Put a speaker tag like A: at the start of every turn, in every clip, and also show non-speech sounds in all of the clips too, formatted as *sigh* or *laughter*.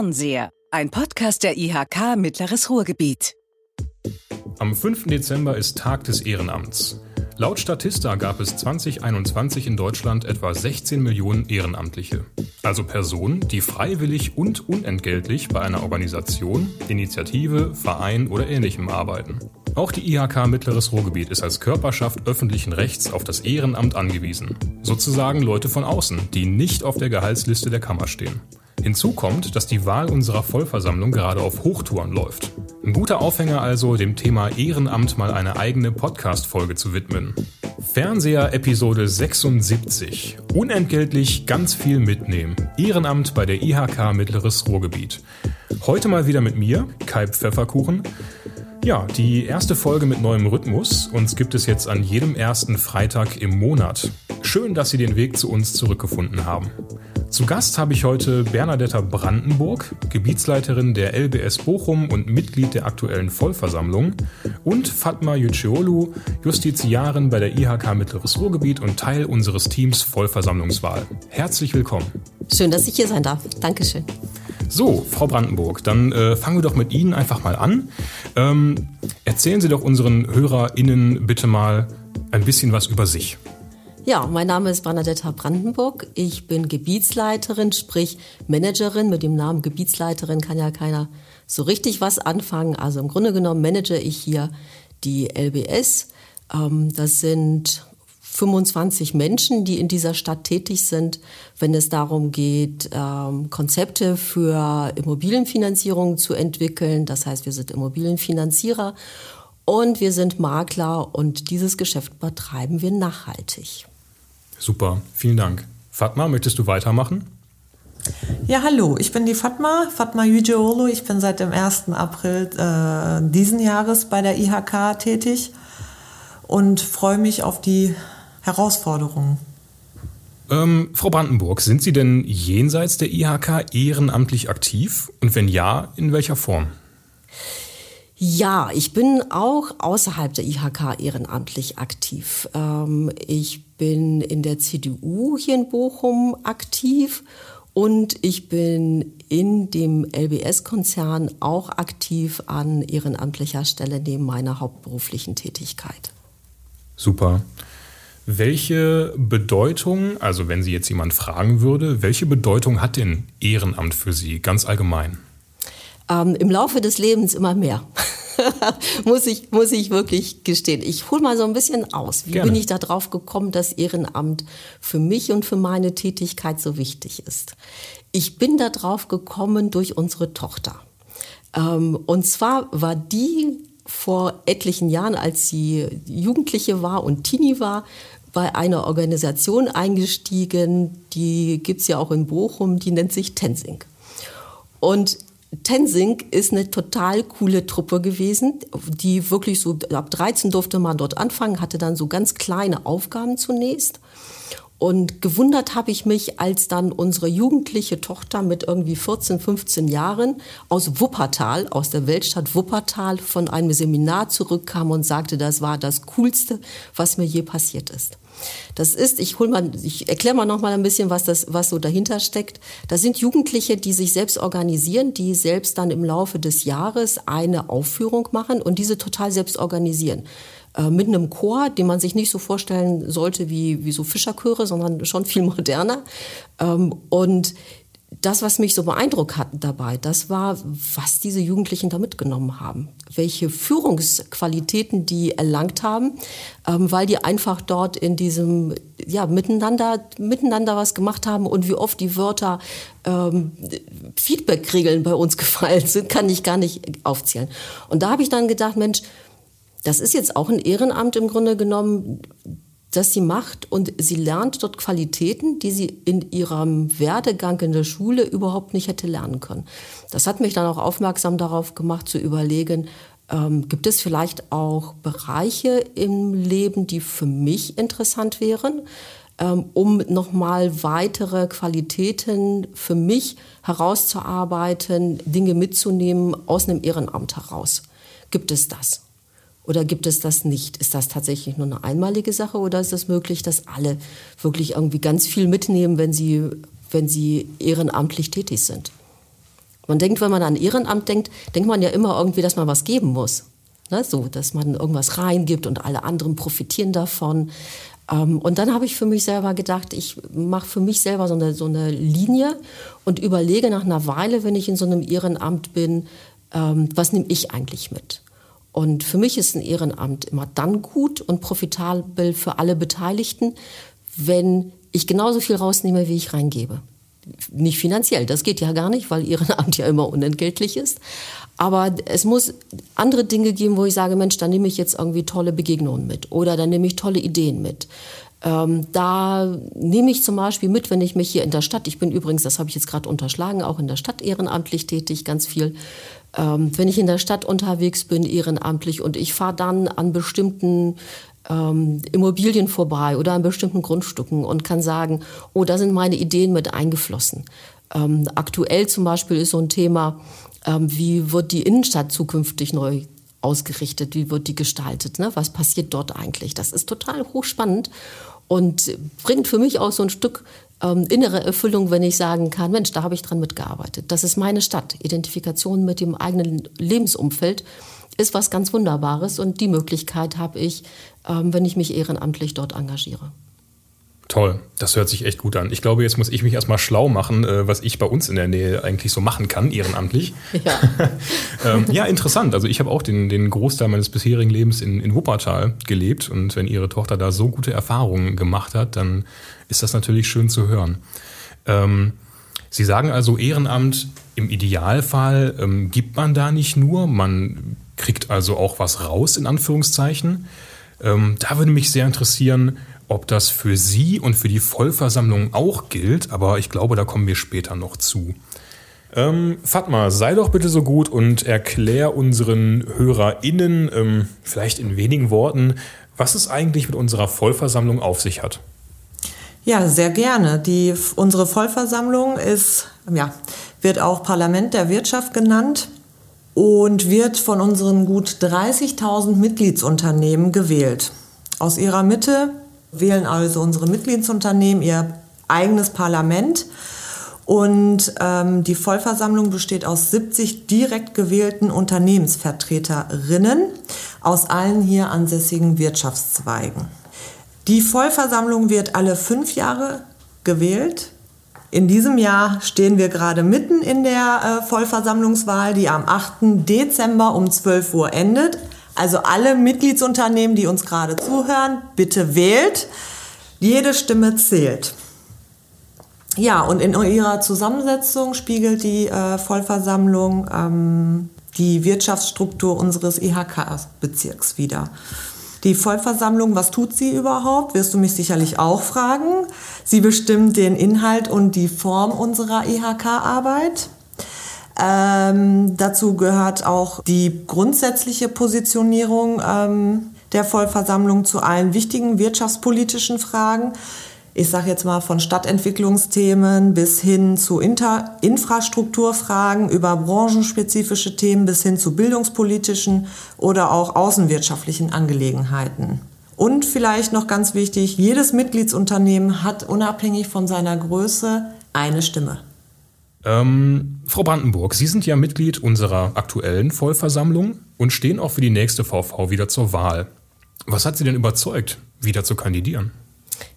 A: Fernseher, ein Podcast der IHK Mittleres Ruhrgebiet.
B: Am 5. Dezember ist Tag des Ehrenamts. Laut Statista gab es 2021 in Deutschland etwa 16 Millionen Ehrenamtliche. Also Personen, die freiwillig und unentgeltlich bei einer Organisation, Initiative, Verein oder ähnlichem arbeiten. Auch die IHK Mittleres Ruhrgebiet ist als Körperschaft öffentlichen Rechts auf das Ehrenamt angewiesen. Sozusagen Leute von außen, die nicht auf der Gehaltsliste der Kammer stehen. Hinzu kommt, dass die Wahl unserer Vollversammlung gerade auf Hochtouren läuft. Ein guter Aufhänger also, dem Thema Ehrenamt mal eine eigene Podcast-Folge zu widmen. Fernseher Episode 76. Unentgeltlich ganz viel mitnehmen. Ehrenamt bei der IHK Mittleres Ruhrgebiet. Heute mal wieder mit mir, Kai Pfefferkuchen. Ja, die erste Folge mit neuem Rhythmus. Uns gibt es jetzt an jedem ersten Freitag im Monat. Schön, dass Sie den Weg zu uns zurückgefunden haben. Zu Gast habe ich heute Bernadetta Brandenburg, Gebietsleiterin der LBS Bochum und Mitglied der aktuellen Vollversammlung, und Fatma Yüceoğlu, Justiziarin bei der IHK Mittleres Ruhrgebiet und Teil unseres Teams Vollversammlungswahl. Herzlich willkommen.
C: Schön, dass ich hier sein darf. Dankeschön.
B: So, Frau Brandenburg, dann äh, fangen wir doch mit Ihnen einfach mal an. Ähm, erzählen Sie doch unseren HörerInnen bitte mal ein bisschen was über sich.
C: Ja, mein Name ist Bernadetta Brandenburg. Ich bin Gebietsleiterin, sprich Managerin. Mit dem Namen Gebietsleiterin kann ja keiner so richtig was anfangen. Also im Grunde genommen manage ich hier die LBS. Ähm, das sind 25 Menschen, die in dieser Stadt tätig sind, wenn es darum geht, ähm, Konzepte für Immobilienfinanzierung zu entwickeln. Das heißt, wir sind Immobilienfinanzierer und wir sind Makler und dieses Geschäft betreiben wir nachhaltig.
B: Super, vielen Dank. Fatma, möchtest du weitermachen?
D: Ja, hallo, ich bin die Fatma, Fatma Yüceoğlu. Ich bin seit dem 1. April äh, diesen Jahres bei der IHK tätig und freue mich auf die Herausforderungen.
B: Ähm, Frau Brandenburg, sind Sie denn jenseits der IHK ehrenamtlich aktiv? Und wenn ja, in welcher Form?
C: Ja, ich bin auch außerhalb der IHK ehrenamtlich aktiv. Ähm, ich bin in der CDU hier in Bochum aktiv und ich bin in dem LBS-Konzern auch aktiv an ehrenamtlicher Stelle neben meiner hauptberuflichen Tätigkeit.
B: Super. Welche Bedeutung, also wenn Sie jetzt jemand fragen würde, welche Bedeutung hat denn Ehrenamt für Sie ganz allgemein?
C: Ähm, Im Laufe des Lebens immer mehr. *laughs* *laughs* muss, ich, muss ich wirklich gestehen. Ich hole mal so ein bisschen aus. Wie Gerne. bin ich da drauf gekommen, dass Ehrenamt für mich und für meine Tätigkeit so wichtig ist? Ich bin da drauf gekommen durch unsere Tochter. Ähm, und zwar war die vor etlichen Jahren, als sie Jugendliche war und Teenie war, bei einer Organisation eingestiegen, die gibt es ja auch in Bochum, die nennt sich Tensing. Und Tensing ist eine total coole Truppe gewesen, die wirklich so ab 13 durfte man dort anfangen, hatte dann so ganz kleine Aufgaben zunächst. Und gewundert habe ich mich, als dann unsere jugendliche Tochter mit irgendwie 14, 15 Jahren aus Wuppertal, aus der Weltstadt Wuppertal, von einem Seminar zurückkam und sagte, das war das Coolste, was mir je passiert ist. Das ist, ich hol mal, ich erkläre mal noch mal ein bisschen, was das, was so dahinter steckt. Das sind Jugendliche, die sich selbst organisieren, die selbst dann im Laufe des Jahres eine Aufführung machen und diese total selbst organisieren äh, mit einem Chor, den man sich nicht so vorstellen sollte wie, wie so Fischerchöre, sondern schon viel moderner. Ähm, und das, was mich so beeindruckt hat dabei, das war, was diese Jugendlichen da mitgenommen haben. Welche Führungsqualitäten die erlangt haben, ähm, weil die einfach dort in diesem, ja, miteinander, miteinander was gemacht haben und wie oft die Wörter ähm, Feedback-Regeln bei uns *laughs* gefallen sind, kann ich gar nicht aufzählen. Und da habe ich dann gedacht, Mensch, das ist jetzt auch ein Ehrenamt im Grunde genommen, das sie macht und sie lernt dort Qualitäten, die sie in ihrem Werdegang in der Schule überhaupt nicht hätte lernen können. Das hat mich dann auch aufmerksam darauf gemacht zu überlegen, ähm, gibt es vielleicht auch Bereiche im Leben, die für mich interessant wären, ähm, um nochmal weitere Qualitäten für mich herauszuarbeiten, Dinge mitzunehmen aus einem Ehrenamt heraus. Gibt es das? Oder gibt es das nicht? Ist das tatsächlich nur eine einmalige Sache oder ist es möglich, dass alle wirklich irgendwie ganz viel mitnehmen, wenn sie, wenn sie ehrenamtlich tätig sind? Man denkt, wenn man an Ehrenamt denkt, denkt man ja immer irgendwie, dass man was geben muss. Ne? So, dass man irgendwas reingibt und alle anderen profitieren davon. Ähm, und dann habe ich für mich selber gedacht, ich mache für mich selber so eine, so eine Linie und überlege nach einer Weile, wenn ich in so einem Ehrenamt bin, ähm, was nehme ich eigentlich mit? Und für mich ist ein Ehrenamt immer dann gut und profitabel für alle Beteiligten, wenn ich genauso viel rausnehme, wie ich reingebe. Nicht finanziell, das geht ja gar nicht, weil Ehrenamt *laughs* ja immer unentgeltlich ist. Aber es muss andere Dinge geben, wo ich sage, Mensch, da nehme ich jetzt irgendwie tolle Begegnungen mit oder da nehme ich tolle Ideen mit. Ähm, da nehme ich zum Beispiel mit, wenn ich mich hier in der Stadt, ich bin übrigens, das habe ich jetzt gerade unterschlagen, auch in der Stadt ehrenamtlich tätig, ganz viel. Ähm, wenn ich in der Stadt unterwegs bin, ehrenamtlich und ich fahre dann an bestimmten ähm, Immobilien vorbei oder an bestimmten Grundstücken und kann sagen, oh, da sind meine Ideen mit eingeflossen. Ähm, aktuell zum Beispiel ist so ein Thema, ähm, wie wird die Innenstadt zukünftig neu ausgerichtet, wie wird die gestaltet, ne? was passiert dort eigentlich. Das ist total hochspannend und bringt für mich auch so ein Stück ähm, innere Erfüllung, wenn ich sagen kann, Mensch, da habe ich dran mitgearbeitet. Das ist meine Stadt. Identifikation mit dem eigenen Lebensumfeld ist was ganz Wunderbares und die Möglichkeit habe ich, ähm, wenn ich mich ehrenamtlich dort engagiere.
B: Toll, das hört sich echt gut an. Ich glaube, jetzt muss ich mich erstmal schlau machen, äh, was ich bei uns in der Nähe eigentlich so machen kann, ehrenamtlich. *laughs* Ja, *laughs* ähm, ja interessant. Also ich habe auch den, den Großteil meines bisherigen Lebens in, in Wuppertal gelebt und wenn Ihre Tochter da so gute Erfahrungen gemacht hat, dann ist das natürlich schön zu hören. Ähm, Sie sagen also, Ehrenamt im Idealfall ähm, gibt man da nicht nur, man kriegt also auch was raus, in Anführungszeichen. Ähm, da würde mich sehr interessieren, ob das für Sie und für die Vollversammlung auch gilt, aber ich glaube, da kommen wir später noch zu. Ähm, Fatma, sei doch bitte so gut und erklär unseren HörerInnen, ähm, vielleicht in wenigen Worten, was es eigentlich mit unserer Vollversammlung auf sich hat.
D: Ja, sehr gerne. Die, unsere Vollversammlung ist, ja, wird auch Parlament der Wirtschaft genannt und wird von unseren gut 30.000 Mitgliedsunternehmen gewählt. Aus ihrer Mitte wählen also unsere Mitgliedsunternehmen ihr eigenes Parlament. Und ähm, die Vollversammlung besteht aus 70 direkt gewählten Unternehmensvertreterinnen aus allen hier ansässigen Wirtschaftszweigen. Die Vollversammlung wird alle fünf Jahre gewählt. In diesem Jahr stehen wir gerade mitten in der äh, Vollversammlungswahl, die am 8. Dezember um 12 Uhr endet. Also alle Mitgliedsunternehmen, die uns gerade zuhören, bitte wählt. Jede Stimme zählt. Ja, und in ihrer Zusammensetzung spiegelt die äh, Vollversammlung ähm, die Wirtschaftsstruktur unseres IHK-Bezirks wider. Die Vollversammlung, was tut sie überhaupt? Wirst du mich sicherlich auch fragen. Sie bestimmt den Inhalt und die Form unserer IHK-Arbeit. Ähm, dazu gehört auch die grundsätzliche Positionierung ähm, der Vollversammlung zu allen wichtigen wirtschaftspolitischen Fragen ich sage jetzt mal von Stadtentwicklungsthemen bis hin zu Inter Infrastrukturfragen, über branchenspezifische Themen bis hin zu bildungspolitischen oder auch außenwirtschaftlichen Angelegenheiten. Und vielleicht noch ganz wichtig, jedes Mitgliedsunternehmen hat unabhängig von seiner Größe eine Stimme.
B: Ähm, Frau Brandenburg, Sie sind ja Mitglied unserer aktuellen Vollversammlung und stehen auch für die nächste VV wieder zur Wahl. Was hat Sie denn überzeugt, wieder zu kandidieren?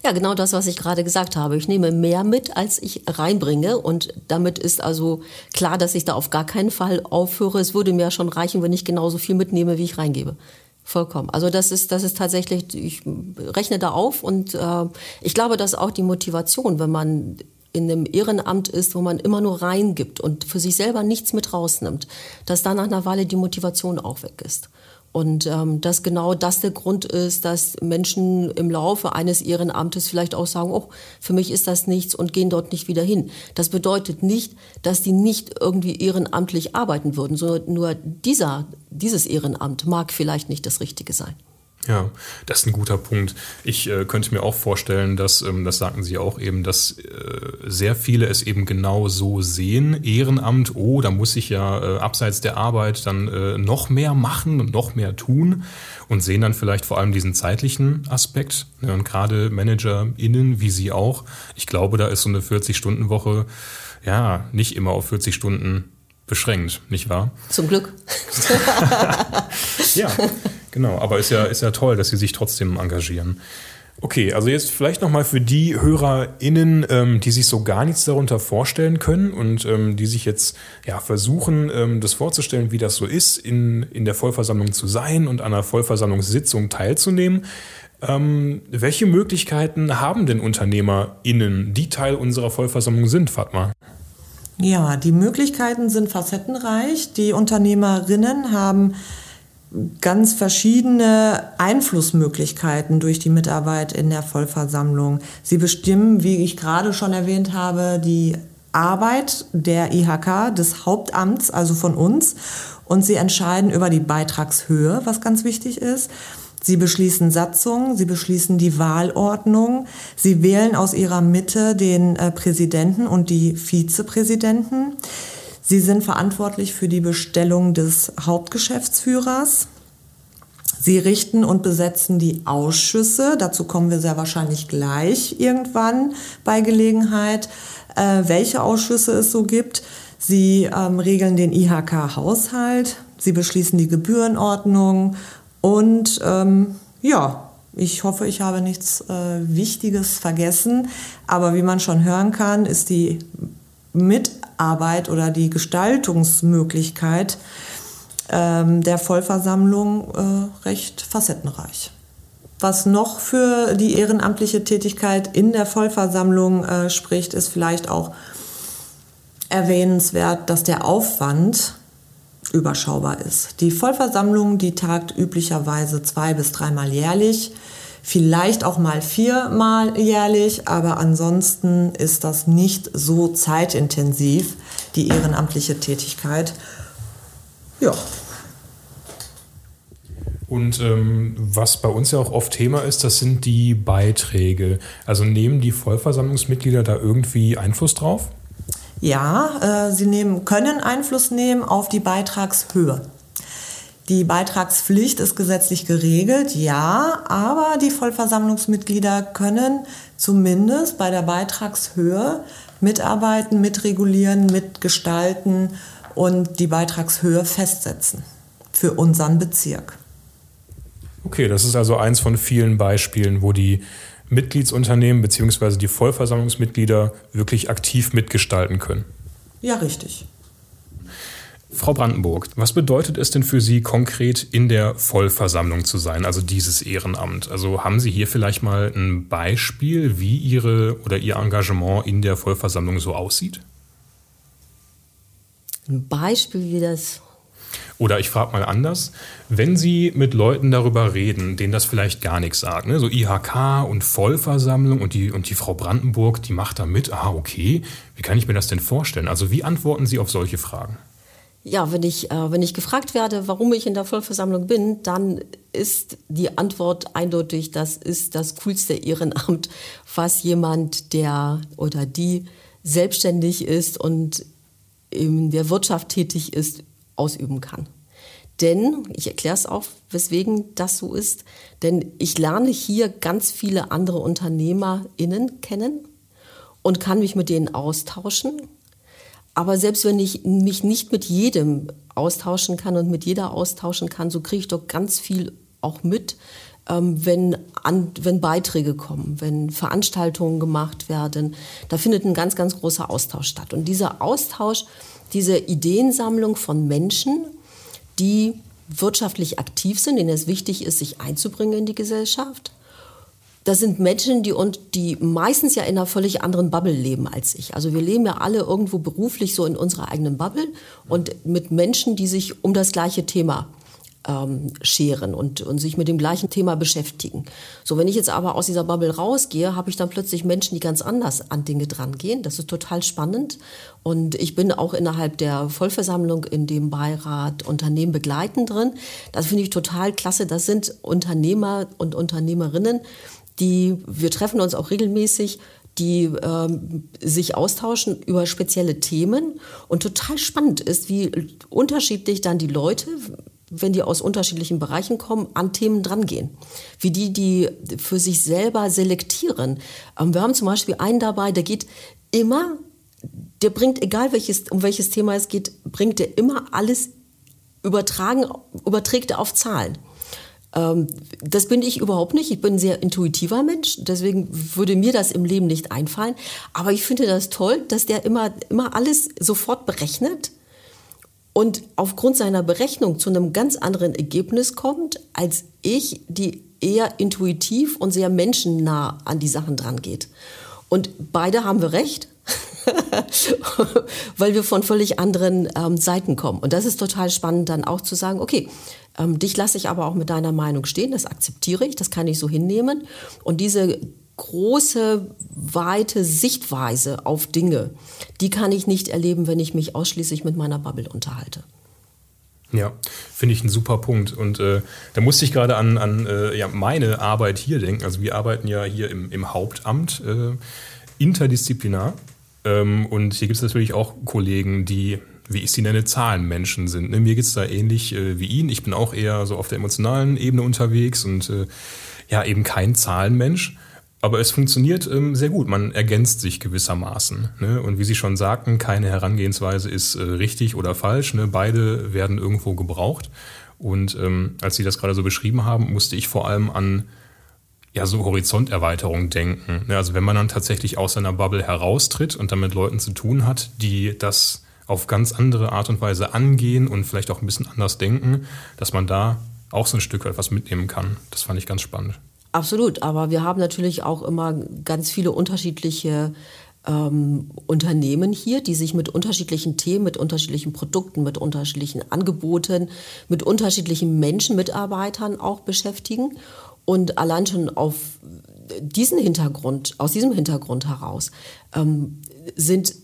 C: Ja, genau das, was ich gerade gesagt habe. Ich nehme mehr mit, als ich reinbringe. Und damit ist also klar, dass ich da auf gar keinen Fall aufhöre. Es würde mir schon reichen, wenn ich genauso viel mitnehme, wie ich reingebe. Vollkommen. Also das ist, das ist tatsächlich, ich rechne da auf und äh, ich glaube, dass auch die Motivation, wenn man in einem Ehrenamt ist, wo man immer nur reingibt und für sich selber nichts mit rausnimmt, dass da nach einer Weile die Motivation auch weg ist. Und ähm, dass genau das der Grund ist, dass Menschen im Laufe eines Ehrenamtes vielleicht auch sagen, oh, für mich ist das nichts und gehen dort nicht wieder hin. Das bedeutet nicht, dass die nicht irgendwie ehrenamtlich arbeiten würden, sondern nur dieser, dieses Ehrenamt mag vielleicht nicht das Richtige sein.
B: Ja, das ist ein guter Punkt. Ich äh, könnte mir auch vorstellen, dass, ähm, das sagten Sie auch eben, dass äh, sehr viele es eben genau so sehen. Ehrenamt, oh, da muss ich ja äh, abseits der Arbeit dann äh, noch mehr machen und noch mehr tun und sehen dann vielleicht vor allem diesen zeitlichen Aspekt. Ja, und gerade ManagerInnen, wie Sie auch, ich glaube, da ist so eine 40-Stunden-Woche ja nicht immer auf 40 Stunden beschränkt, nicht wahr?
C: Zum Glück. *laughs* *laughs*
B: ja, genau. Aber ist ja, ist ja toll, dass Sie sich trotzdem engagieren. Okay, also jetzt vielleicht nochmal für die HörerInnen, ähm, die sich so gar nichts darunter vorstellen können und ähm, die sich jetzt ja, versuchen, ähm, das vorzustellen, wie das so ist, in, in der Vollversammlung zu sein und an einer Vollversammlungssitzung teilzunehmen. Ähm, welche Möglichkeiten haben denn UnternehmerInnen, die Teil unserer Vollversammlung sind, Fatma?
D: Ja, die Möglichkeiten sind facettenreich. Die Unternehmerinnen haben ganz verschiedene Einflussmöglichkeiten durch die Mitarbeit in der Vollversammlung. Sie bestimmen, wie ich gerade schon erwähnt habe, die Arbeit der IHK, des Hauptamts, also von uns. Und sie entscheiden über die Beitragshöhe, was ganz wichtig ist. Sie beschließen Satzungen, sie beschließen die Wahlordnung, sie wählen aus ihrer Mitte den äh, Präsidenten und die Vizepräsidenten. Sie sind verantwortlich für die Bestellung des Hauptgeschäftsführers. Sie richten und besetzen die Ausschüsse. Dazu kommen wir sehr wahrscheinlich gleich irgendwann bei Gelegenheit, äh, welche Ausschüsse es so gibt. Sie ähm, regeln den IHK-Haushalt. Sie beschließen die Gebührenordnung und ähm, ja, ich hoffe, ich habe nichts äh, Wichtiges vergessen. Aber wie man schon hören kann, ist die Mitarbeit oder die Gestaltungsmöglichkeit ähm, der Vollversammlung äh, recht facettenreich. Was noch für die ehrenamtliche Tätigkeit in der Vollversammlung äh, spricht, ist vielleicht auch erwähnenswert, dass der Aufwand überschaubar ist. Die Vollversammlung, die tagt üblicherweise zwei bis dreimal jährlich, vielleicht auch mal viermal jährlich, aber ansonsten ist das nicht so zeitintensiv, die ehrenamtliche Tätigkeit. Ja.
B: Und ähm, was bei uns ja auch oft Thema ist, das sind die Beiträge. Also nehmen die Vollversammlungsmitglieder da irgendwie Einfluss drauf?
D: Ja, äh, sie nehmen, können Einfluss nehmen auf die Beitragshöhe. Die Beitragspflicht ist gesetzlich geregelt, ja, aber die Vollversammlungsmitglieder können zumindest bei der Beitragshöhe mitarbeiten, mitregulieren, mitgestalten und die Beitragshöhe festsetzen für unseren Bezirk.
B: Okay, das ist also eins von vielen Beispielen, wo die Mitgliedsunternehmen bzw. die Vollversammlungsmitglieder wirklich aktiv mitgestalten können.
D: Ja, richtig.
B: Frau Brandenburg, was bedeutet es denn für Sie konkret in der Vollversammlung zu sein, also dieses Ehrenamt? Also haben Sie hier vielleicht mal ein Beispiel, wie Ihre oder Ihr Engagement in der Vollversammlung so aussieht?
C: Ein Beispiel, wie das
B: oder ich frage mal anders, wenn Sie mit Leuten darüber reden, denen das vielleicht gar nichts sagt, ne? so IHK und Vollversammlung und die, und die Frau Brandenburg, die macht da mit, ah okay, wie kann ich mir das denn vorstellen? Also wie antworten Sie auf solche Fragen?
C: Ja, wenn ich, äh, wenn ich gefragt werde, warum ich in der Vollversammlung bin, dann ist die Antwort eindeutig, das ist das coolste Ehrenamt, was jemand, der oder die selbstständig ist und in der Wirtschaft tätig ist, ausüben kann. Denn, ich erkläre es auch, weswegen das so ist, denn ich lerne hier ganz viele andere UnternehmerInnen kennen und kann mich mit denen austauschen. Aber selbst wenn ich mich nicht mit jedem austauschen kann und mit jeder austauschen kann, so kriege ich doch ganz viel auch mit, ähm, wenn, an, wenn Beiträge kommen, wenn Veranstaltungen gemacht werden. Da findet ein ganz, ganz großer Austausch statt. Und dieser Austausch, diese Ideensammlung von Menschen, die wirtschaftlich aktiv sind, denen es wichtig ist, sich einzubringen in die Gesellschaft. Das sind Menschen, die, und die meistens ja in einer völlig anderen Bubble leben als ich. Also wir leben ja alle irgendwo beruflich so in unserer eigenen Bubble und mit Menschen, die sich um das gleiche Thema ähm, scheren und, und sich mit dem gleichen Thema beschäftigen. So, wenn ich jetzt aber aus dieser Bubble rausgehe, habe ich dann plötzlich Menschen, die ganz anders an Dinge drangehen. Das ist total spannend. Und ich bin auch innerhalb der Vollversammlung in dem Beirat Unternehmen begleiten drin. Das finde ich total klasse. Das sind Unternehmer und Unternehmerinnen, die, wir treffen uns auch regelmäßig, die ähm, sich austauschen über spezielle Themen. Und total spannend ist, wie unterschiedlich dann die Leute, wenn die aus unterschiedlichen Bereichen kommen, an Themen drangehen. Wie die, die für sich selber selektieren. Ähm, wir haben zum Beispiel einen dabei, der geht immer der bringt, egal welches, um welches Thema es geht, bringt er immer alles übertragen, überträgt er auf Zahlen. Ähm, das bin ich überhaupt nicht. Ich bin ein sehr intuitiver Mensch, deswegen würde mir das im Leben nicht einfallen. Aber ich finde das toll, dass der immer, immer alles sofort berechnet und aufgrund seiner Berechnung zu einem ganz anderen Ergebnis kommt, als ich, die eher intuitiv und sehr menschennah an die Sachen dran geht. Und beide haben wir recht, *laughs* weil wir von völlig anderen ähm, Seiten kommen. Und das ist total spannend, dann auch zu sagen, okay, ähm, dich lasse ich aber auch mit deiner Meinung stehen, das akzeptiere ich, das kann ich so hinnehmen. Und diese große, weite Sichtweise auf Dinge, die kann ich nicht erleben, wenn ich mich ausschließlich mit meiner Bubble unterhalte.
B: Ja, finde ich einen super Punkt. Und äh, da musste ich gerade an, an äh, ja, meine Arbeit hier denken. Also wir arbeiten ja hier im, im Hauptamt äh, interdisziplinar. Ähm, und hier gibt es natürlich auch Kollegen, die, wie ich sie nenne, Zahlenmenschen sind. Ne? Mir geht es da ähnlich äh, wie Ihnen. Ich bin auch eher so auf der emotionalen Ebene unterwegs und äh, ja, eben kein Zahlenmensch. Aber es funktioniert ähm, sehr gut. Man ergänzt sich gewissermaßen. Ne? Und wie Sie schon sagten, keine Herangehensweise ist äh, richtig oder falsch. Ne? Beide werden irgendwo gebraucht. Und ähm, als Sie das gerade so beschrieben haben, musste ich vor allem an ja so Horizonterweiterung denken. Also wenn man dann tatsächlich aus seiner Bubble heraustritt und dann mit Leuten zu tun hat, die das auf ganz andere Art und Weise angehen und vielleicht auch ein bisschen anders denken, dass man da auch so ein Stück weit was mitnehmen kann. Das fand ich ganz spannend.
C: Absolut, aber wir haben natürlich auch immer ganz viele unterschiedliche ähm, Unternehmen hier, die sich mit unterschiedlichen Themen, mit unterschiedlichen Produkten, mit unterschiedlichen Angeboten, mit unterschiedlichen Menschen, Mitarbeitern auch beschäftigen. Und allein schon auf diesen Hintergrund, aus diesem Hintergrund heraus, ähm, sind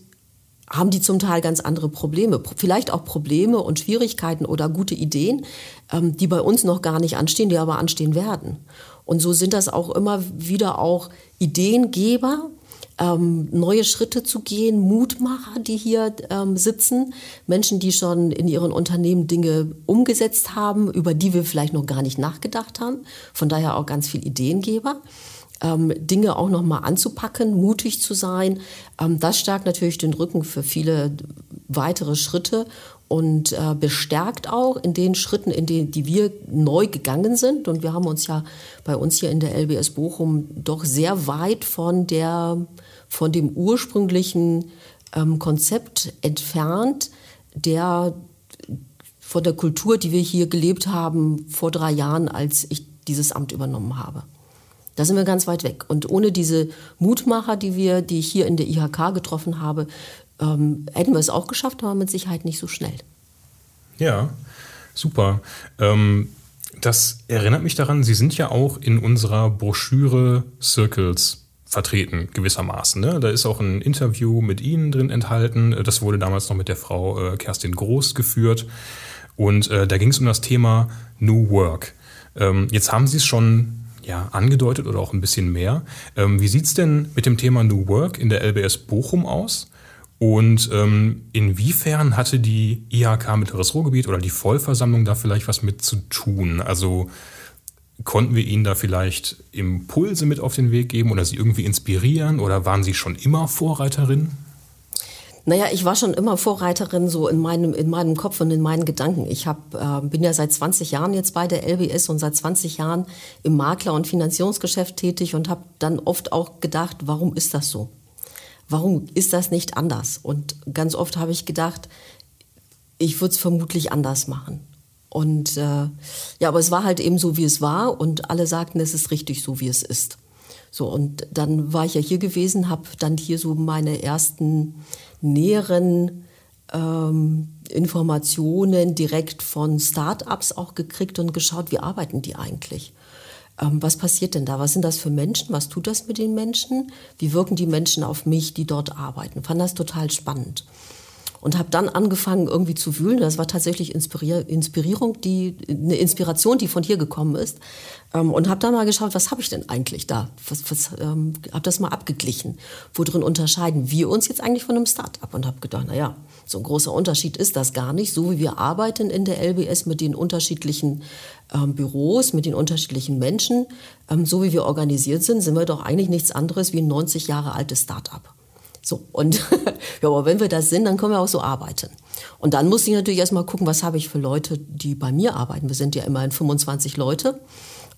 C: haben die zum Teil ganz andere Probleme. Vielleicht auch Probleme und Schwierigkeiten oder gute Ideen, ähm, die bei uns noch gar nicht anstehen, die aber anstehen werden. Und so sind das auch immer wieder auch Ideengeber, ähm, neue Schritte zu gehen, Mutmacher, die hier ähm, sitzen, Menschen, die schon in ihren Unternehmen Dinge umgesetzt haben, über die wir vielleicht noch gar nicht nachgedacht haben. Von daher auch ganz viel Ideengeber. Ähm, Dinge auch noch mal anzupacken, mutig zu sein. Ähm, das stärkt natürlich den Rücken für viele weitere Schritte und äh, bestärkt auch in den Schritten, in denen die wir neu gegangen sind. Und wir haben uns ja bei uns hier in der LBS Bochum doch sehr weit von der von dem ursprünglichen ähm, Konzept entfernt, der von der Kultur, die wir hier gelebt haben vor drei Jahren, als ich dieses Amt übernommen habe. Da sind wir ganz weit weg. Und ohne diese Mutmacher, die wir, die ich hier in der IHK getroffen habe, ähm, hätten wir es auch geschafft, aber mit Sicherheit nicht so schnell.
B: Ja, super. Ähm, das erinnert mich daran, Sie sind ja auch in unserer Broschüre Circles vertreten, gewissermaßen. Ne? Da ist auch ein Interview mit Ihnen drin enthalten. Das wurde damals noch mit der Frau äh, Kerstin Groß geführt. Und äh, da ging es um das Thema New Work. Ähm, jetzt haben Sie es schon ja, angedeutet oder auch ein bisschen mehr. Ähm, wie sieht es denn mit dem Thema New Work in der LBS Bochum aus? Und ähm, inwiefern hatte die IHK Mittleres Ruhrgebiet oder die Vollversammlung da vielleicht was mit zu tun? Also konnten wir Ihnen da vielleicht Impulse mit auf den Weg geben oder Sie irgendwie inspirieren oder waren Sie schon immer Vorreiterin?
C: Naja, ich war schon immer Vorreiterin so in meinem, in meinem Kopf und in meinen Gedanken. Ich hab, äh, bin ja seit 20 Jahren jetzt bei der LBS und seit 20 Jahren im Makler- und Finanzierungsgeschäft tätig und habe dann oft auch gedacht, warum ist das so? Warum ist das nicht anders? Und ganz oft habe ich gedacht, ich würde es vermutlich anders machen. Und äh, ja, aber es war halt eben so, wie es war und alle sagten, es ist richtig so, wie es ist. So, und dann war ich ja hier gewesen, habe dann hier so meine ersten näheren ähm, Informationen direkt von Start-ups auch gekriegt und geschaut, wie arbeiten die eigentlich. Ähm, was passiert denn da? Was sind das für Menschen? Was tut das mit den Menschen? Wie wirken die Menschen auf mich, die dort arbeiten? Fand das total spannend. Und habe dann angefangen irgendwie zu wühlen. Das war tatsächlich Inspirierung, die, eine Inspiration, die von hier gekommen ist. Ähm, und habe dann mal geschaut, was habe ich denn eigentlich da? Was, was, ähm, habe das mal abgeglichen. Worin unterscheiden wir uns jetzt eigentlich von einem Start-up? Und habe gedacht, na ja, so ein großer Unterschied ist das gar nicht. So wie wir arbeiten in der LBS mit den unterschiedlichen ähm, Büros, mit den unterschiedlichen Menschen, ähm, so wie wir organisiert sind, sind wir doch eigentlich nichts anderes wie ein 90 Jahre altes Start-up. So, und *laughs* ja, aber wenn wir das sind, dann können wir auch so arbeiten. Und dann muss ich natürlich erstmal gucken, was habe ich für Leute, die bei mir arbeiten. Wir sind ja immerhin 25 Leute.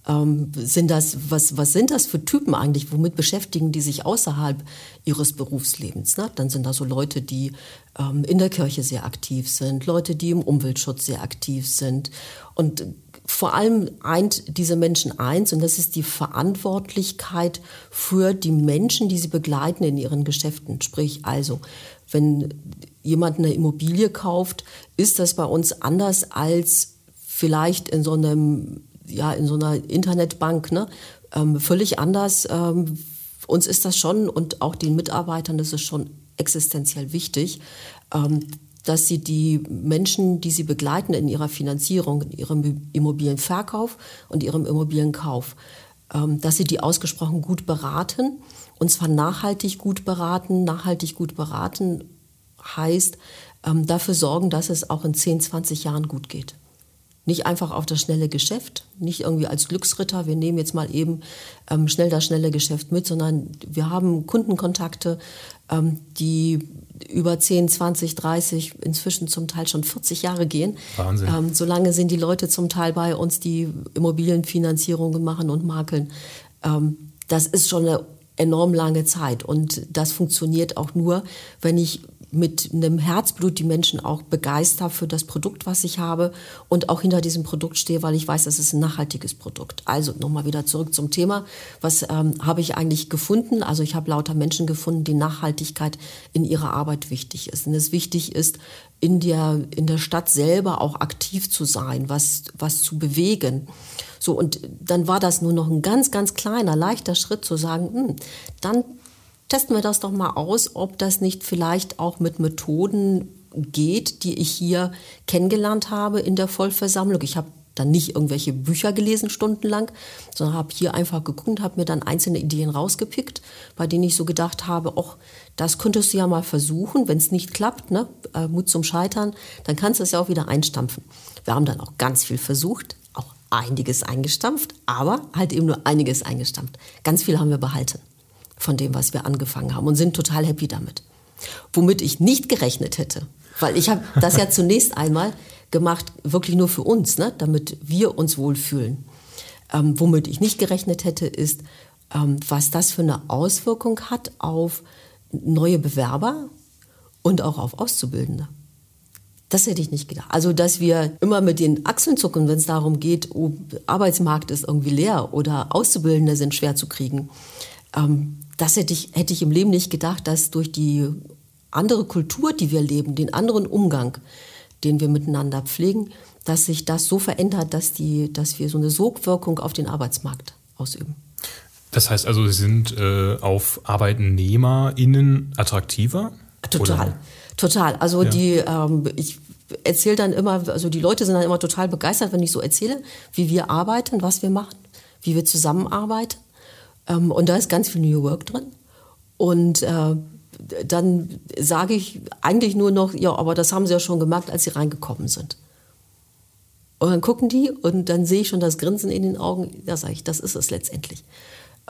C: Ähm, sind das, was, was sind das für Typen eigentlich? Womit beschäftigen die sich außerhalb ihres Berufslebens? Ne? Dann sind da so Leute, die ähm, in der Kirche sehr aktiv sind, Leute, die im Umweltschutz sehr aktiv sind. Und vor allem eint diese Menschen eins, und das ist die Verantwortlichkeit für die Menschen, die sie begleiten in ihren Geschäften. Sprich also, wenn jemand eine Immobilie kauft, ist das bei uns anders als vielleicht in so einem ja in so einer Internetbank ne, ähm, völlig anders. Ähm, uns ist das schon und auch den Mitarbeitern ist es schon existenziell wichtig, ähm, dass sie die Menschen, die sie begleiten in ihrer Finanzierung, in ihrem Immobilienverkauf und ihrem Immobilienkauf, ähm, dass sie die ausgesprochen gut beraten und zwar nachhaltig gut beraten. Nachhaltig gut beraten heißt ähm, dafür sorgen, dass es auch in 10, 20 Jahren gut geht. Nicht einfach auf das schnelle Geschäft, nicht irgendwie als Glücksritter, wir nehmen jetzt mal eben ähm, schnell das schnelle Geschäft mit, sondern wir haben Kundenkontakte, ähm, die über 10, 20, 30, inzwischen zum Teil schon 40 Jahre gehen.
B: Wahnsinn. Ähm,
C: so lange sind die Leute zum Teil bei uns, die Immobilienfinanzierungen machen und makeln. Ähm, das ist schon eine enorm lange Zeit und das funktioniert auch nur, wenn ich mit einem Herzblut die Menschen auch begeister für das Produkt, was ich habe und auch hinter diesem Produkt stehe, weil ich weiß, das ist ein nachhaltiges Produkt. Also nochmal wieder zurück zum Thema. Was ähm, habe ich eigentlich gefunden? Also ich habe lauter Menschen gefunden, die Nachhaltigkeit in ihrer Arbeit wichtig ist. Und es wichtig ist, in der, in der Stadt selber auch aktiv zu sein, was, was zu bewegen. So, und dann war das nur noch ein ganz, ganz kleiner, leichter Schritt zu sagen, hm, dann testen wir das doch mal aus, ob das nicht vielleicht auch mit Methoden geht, die ich hier kennengelernt habe in der Vollversammlung. Ich habe dann nicht irgendwelche Bücher gelesen stundenlang, sondern habe hier einfach geguckt habe mir dann einzelne Ideen rausgepickt, bei denen ich so gedacht habe, ach, das könntest du ja mal versuchen, wenn es nicht klappt, ne? Äh, Mut zum Scheitern, dann kannst du es ja auch wieder einstampfen. Wir haben dann auch ganz viel versucht, auch einiges eingestampft, aber halt eben nur einiges eingestampft. Ganz viel haben wir behalten von dem, was wir angefangen haben und sind total happy damit. Womit ich nicht gerechnet hätte, weil ich habe das ja *laughs* zunächst einmal gemacht, wirklich nur für uns, ne, damit wir uns wohlfühlen. Ähm, womit ich nicht gerechnet hätte, ist, ähm, was das für eine Auswirkung hat auf neue Bewerber und auch auf Auszubildende. Das hätte ich nicht gedacht. Also, dass wir immer mit den Achseln zucken, wenn es darum geht, oh, Arbeitsmarkt ist irgendwie leer oder Auszubildende sind schwer zu kriegen. Ähm, das hätte ich, hätte ich im Leben nicht gedacht, dass durch die andere Kultur, die wir leben, den anderen Umgang, den wir miteinander pflegen, dass sich das so verändert, dass, die, dass wir so eine Sogwirkung auf den Arbeitsmarkt ausüben.
B: Das heißt also, Sie sind äh, auf ArbeitnehmerInnen attraktiver?
C: Total, oder? total. Also ja. die, ähm, ich erzähle dann immer, also die Leute sind dann immer total begeistert, wenn ich so erzähle, wie wir arbeiten, was wir machen, wie wir zusammenarbeiten. Ähm, und da ist ganz viel New Work drin. Und äh, dann sage ich eigentlich nur noch, ja, aber das haben sie ja schon gemerkt, als sie reingekommen sind. Und dann gucken die und dann sehe ich schon das Grinsen in den Augen. Da sage ich, das ist es letztendlich.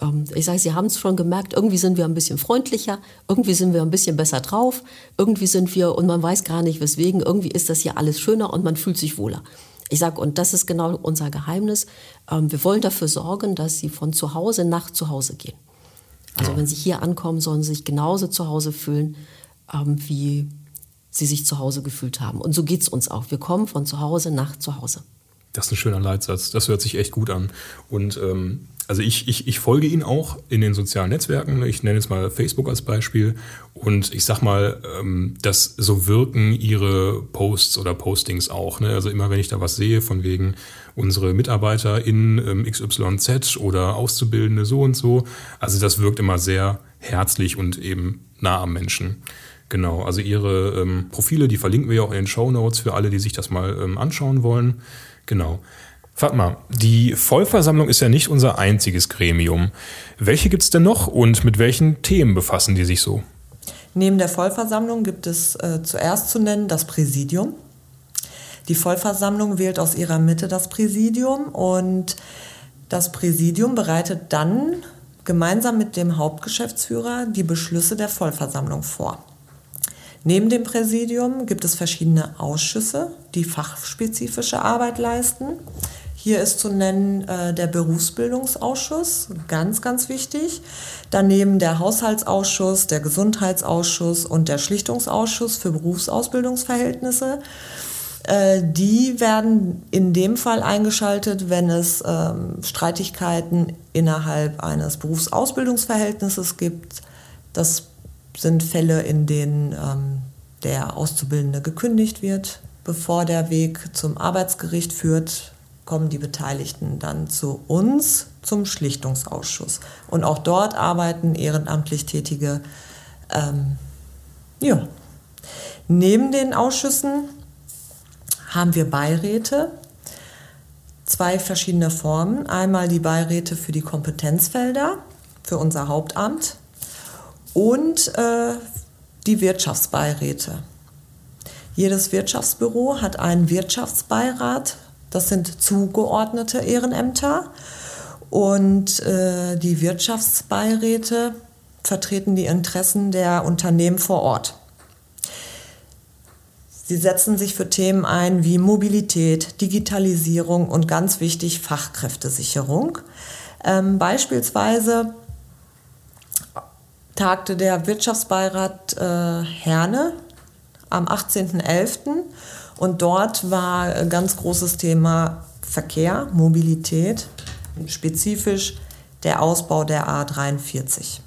C: Ähm, ich sage, sie haben es schon gemerkt, irgendwie sind wir ein bisschen freundlicher, irgendwie sind wir ein bisschen besser drauf, irgendwie sind wir, und man weiß gar nicht weswegen, irgendwie ist das hier alles schöner und man fühlt sich wohler. Ich sage, und das ist genau unser Geheimnis. Ähm, wir wollen dafür sorgen, dass sie von zu Hause nach zu Hause gehen. Also ja. wenn sie hier ankommen, sollen sie sich genauso zu Hause fühlen, ähm, wie sie sich zu Hause gefühlt haben. Und so geht es uns auch. Wir kommen von zu Hause nach zu Hause.
B: Das ist ein schöner Leitsatz. Das hört sich echt gut an. Und ähm, also ich, ich, ich folge Ihnen auch in den sozialen Netzwerken. Ich nenne jetzt mal Facebook als Beispiel. Und ich sag mal, ähm, dass so wirken Ihre Posts oder Postings auch. Ne? Also immer wenn ich da was sehe, von wegen unsere Mitarbeiter in ähm, XYZ oder Auszubildende so und so. Also das wirkt immer sehr herzlich und eben nah am Menschen. Genau, also Ihre ähm, Profile, die verlinken wir ja auch in den Show Notes für alle, die sich das mal ähm, anschauen wollen. Genau. Fatma, die Vollversammlung ist ja nicht unser einziges Gremium. Welche gibt es denn noch und mit welchen Themen befassen die sich so?
D: Neben der Vollversammlung gibt es äh, zuerst zu nennen das Präsidium. Die Vollversammlung wählt aus ihrer Mitte das Präsidium und das Präsidium bereitet dann gemeinsam mit dem Hauptgeschäftsführer die Beschlüsse der Vollversammlung vor. Neben dem Präsidium gibt es verschiedene Ausschüsse, die fachspezifische Arbeit leisten. Hier ist zu nennen äh, der Berufsbildungsausschuss, ganz, ganz wichtig. Daneben der Haushaltsausschuss, der Gesundheitsausschuss und der Schlichtungsausschuss für Berufsausbildungsverhältnisse. Äh, die werden in dem Fall eingeschaltet, wenn es ähm, Streitigkeiten innerhalb eines Berufsausbildungsverhältnisses gibt. Das sind Fälle, in denen ähm, der Auszubildende gekündigt wird. Bevor der Weg zum Arbeitsgericht führt, kommen die Beteiligten dann zu uns zum Schlichtungsausschuss. Und auch dort arbeiten ehrenamtlich Tätige. Ähm, ja. Neben den Ausschüssen haben wir Beiräte, zwei verschiedene Formen. Einmal die Beiräte für die Kompetenzfelder, für unser Hauptamt und äh, die Wirtschaftsbeiräte. Jedes Wirtschaftsbüro hat einen Wirtschaftsbeirat, das sind zugeordnete Ehrenämter. Und äh, die Wirtschaftsbeiräte vertreten die Interessen der Unternehmen vor Ort. Sie setzen sich für Themen ein wie Mobilität, Digitalisierung und ganz wichtig Fachkräftesicherung. Ähm, beispielsweise tagte der Wirtschaftsbeirat äh, Herne am 18.11. und dort war ein ganz großes Thema Verkehr, Mobilität, spezifisch der Ausbau der A43.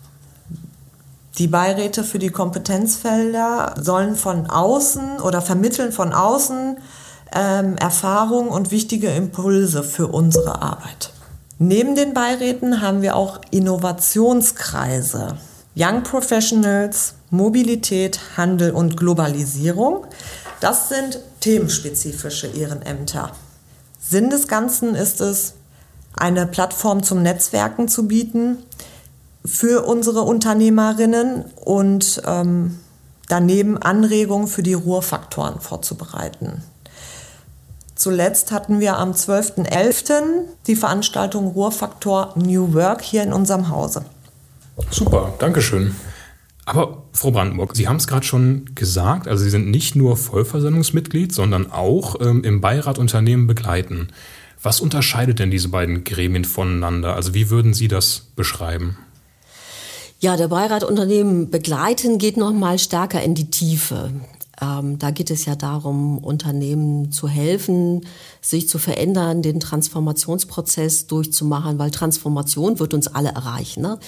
D: Die Beiräte für die Kompetenzfelder sollen von außen oder vermitteln von außen ähm, Erfahrungen und wichtige Impulse für unsere Arbeit. Neben den Beiräten haben wir auch Innovationskreise, Young Professionals, Mobilität, Handel und Globalisierung. Das sind themenspezifische Ehrenämter. Sinn des Ganzen ist es, eine Plattform zum Netzwerken zu bieten, für unsere Unternehmerinnen und ähm, daneben Anregungen für die Ruhrfaktoren vorzubereiten. Zuletzt hatten wir am 12.11. die Veranstaltung Ruhrfaktor New Work hier in unserem Hause.
B: Super, Dankeschön. Aber Frau Brandenburg, Sie haben es gerade schon gesagt, also Sie sind nicht nur Vollversammlungsmitglied, sondern auch ähm, im Beirat Unternehmen begleiten. Was unterscheidet denn diese beiden Gremien voneinander? Also wie würden Sie das beschreiben?
C: Ja, der Beirat Unternehmen begleiten geht noch mal stärker in die Tiefe. Ähm, da geht es ja darum, Unternehmen zu helfen, sich zu verändern, den Transformationsprozess durchzumachen, weil Transformation wird uns alle erreichen. Ne?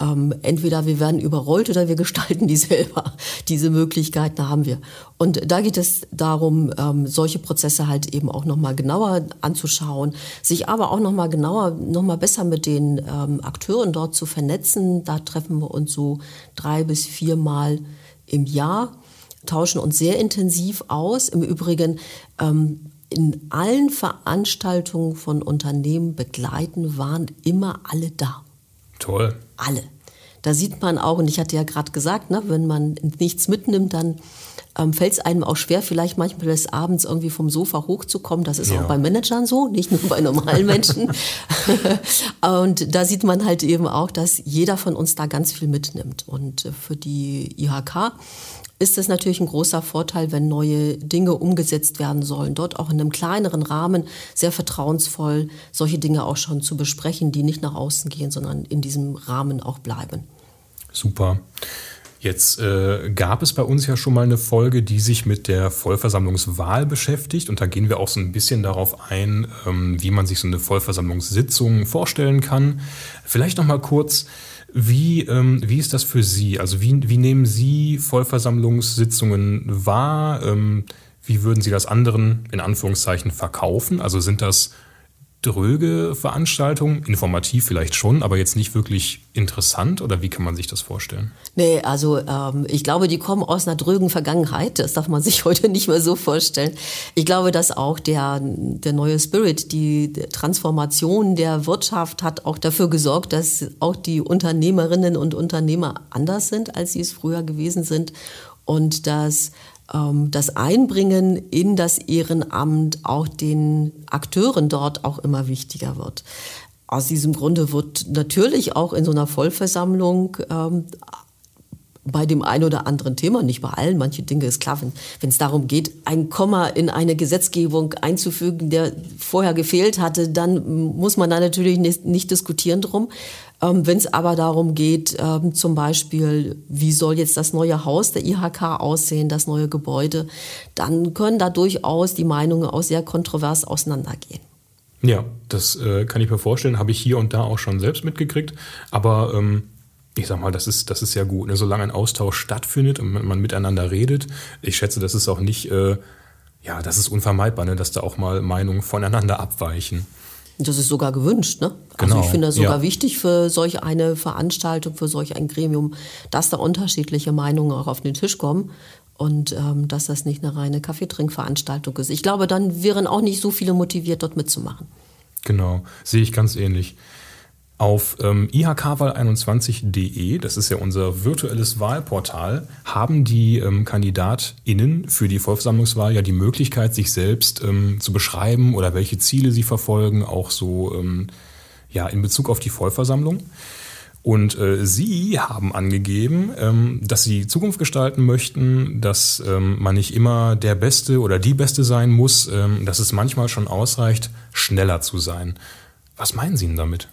C: Ähm, entweder wir werden überrollt oder wir *laughs* gestalten die selber. Diese Möglichkeiten haben wir. Und da geht es darum, ähm, solche Prozesse halt eben auch nochmal genauer anzuschauen, sich aber auch nochmal genauer, nochmal besser mit den ähm, Akteuren dort zu vernetzen. Da treffen wir uns so drei bis viermal im Jahr tauschen uns sehr intensiv aus. Im Übrigen ähm, in allen Veranstaltungen von Unternehmen begleiten waren immer alle da.
B: Toll.
C: Alle. Da sieht man auch, und ich hatte ja gerade gesagt, ne, wenn man nichts mitnimmt, dann ähm, fällt es einem auch schwer, vielleicht manchmal des Abends irgendwie vom Sofa hochzukommen. Das ist ja. auch bei Managern so, nicht nur bei normalen Menschen. *laughs* *laughs* und da sieht man halt eben auch, dass jeder von uns da ganz viel mitnimmt. Und äh, für die IHK ist es natürlich ein großer Vorteil, wenn neue Dinge umgesetzt werden sollen. Dort auch in einem kleineren Rahmen sehr vertrauensvoll solche Dinge auch schon zu besprechen, die nicht nach außen gehen, sondern in diesem Rahmen auch bleiben.
B: Super. Jetzt äh, gab es bei uns ja schon mal eine Folge, die sich mit der Vollversammlungswahl beschäftigt. Und da gehen wir auch so ein bisschen darauf ein, ähm, wie man sich so eine Vollversammlungssitzung vorstellen kann. Vielleicht noch mal kurz, wie, ähm, wie ist das für Sie? Also wie, wie nehmen Sie Vollversammlungssitzungen wahr? Ähm, wie würden Sie das anderen in Anführungszeichen verkaufen? Also sind das dröge Veranstaltung, informativ vielleicht schon, aber jetzt nicht wirklich interessant oder wie kann man sich das vorstellen?
C: Nee, also ähm, ich glaube, die kommen aus einer drögen Vergangenheit. Das darf man *laughs* sich heute nicht mehr so vorstellen. Ich glaube, dass auch der, der neue Spirit, die Transformation der Wirtschaft hat auch dafür gesorgt, dass auch die Unternehmerinnen und Unternehmer anders sind, als sie es früher gewesen sind und dass das Einbringen in das Ehrenamt auch den Akteuren dort auch immer wichtiger wird. aus diesem Grunde wird natürlich auch in so einer Vollversammlung ähm, bei dem einen oder anderen Thema, nicht bei allen, manche Dinge ist klar, wenn es darum geht, ein Komma in eine Gesetzgebung einzufügen, der vorher gefehlt hatte, dann muss man da natürlich nicht, nicht diskutieren drum. Ähm, wenn es aber darum geht, ähm, zum Beispiel, wie soll jetzt das neue Haus der IHK aussehen, das neue Gebäude, dann können da durchaus die Meinungen auch sehr kontrovers auseinandergehen.
B: Ja, das äh, kann ich mir vorstellen, habe ich hier und da auch schon selbst mitgekriegt. Aber ähm, ich sag mal, das ist, das ist ja gut. Ne? Solange ein Austausch stattfindet und man, man, miteinander redet, ich schätze, das ist auch nicht, äh, ja, das ist unvermeidbar, ne? dass da auch mal Meinungen voneinander abweichen.
C: Das ist sogar gewünscht, ne?
B: Genau,
C: also ich finde das sogar
B: ja.
C: wichtig für solch eine Veranstaltung, für solch ein Gremium, dass da unterschiedliche Meinungen auch auf den Tisch kommen und ähm, dass das nicht eine reine Kaffeetrinkveranstaltung ist. Ich glaube, dann wären auch nicht so viele motiviert, dort mitzumachen.
B: Genau, sehe ich ganz ähnlich. Auf ähm, ihkwahl21.de, das ist ja unser virtuelles Wahlportal, haben die ähm, KandidatInnen für die Volksversammlungswahl ja die Möglichkeit, sich selbst ähm, zu beschreiben oder welche Ziele sie verfolgen, auch so ähm, ja, in Bezug auf die Vollversammlung. Und äh, Sie haben angegeben, ähm, dass Sie Zukunft gestalten möchten, dass ähm, man nicht immer der Beste oder die Beste sein muss, ähm, dass es manchmal schon ausreicht, schneller zu sein. Was meinen Sie denn damit?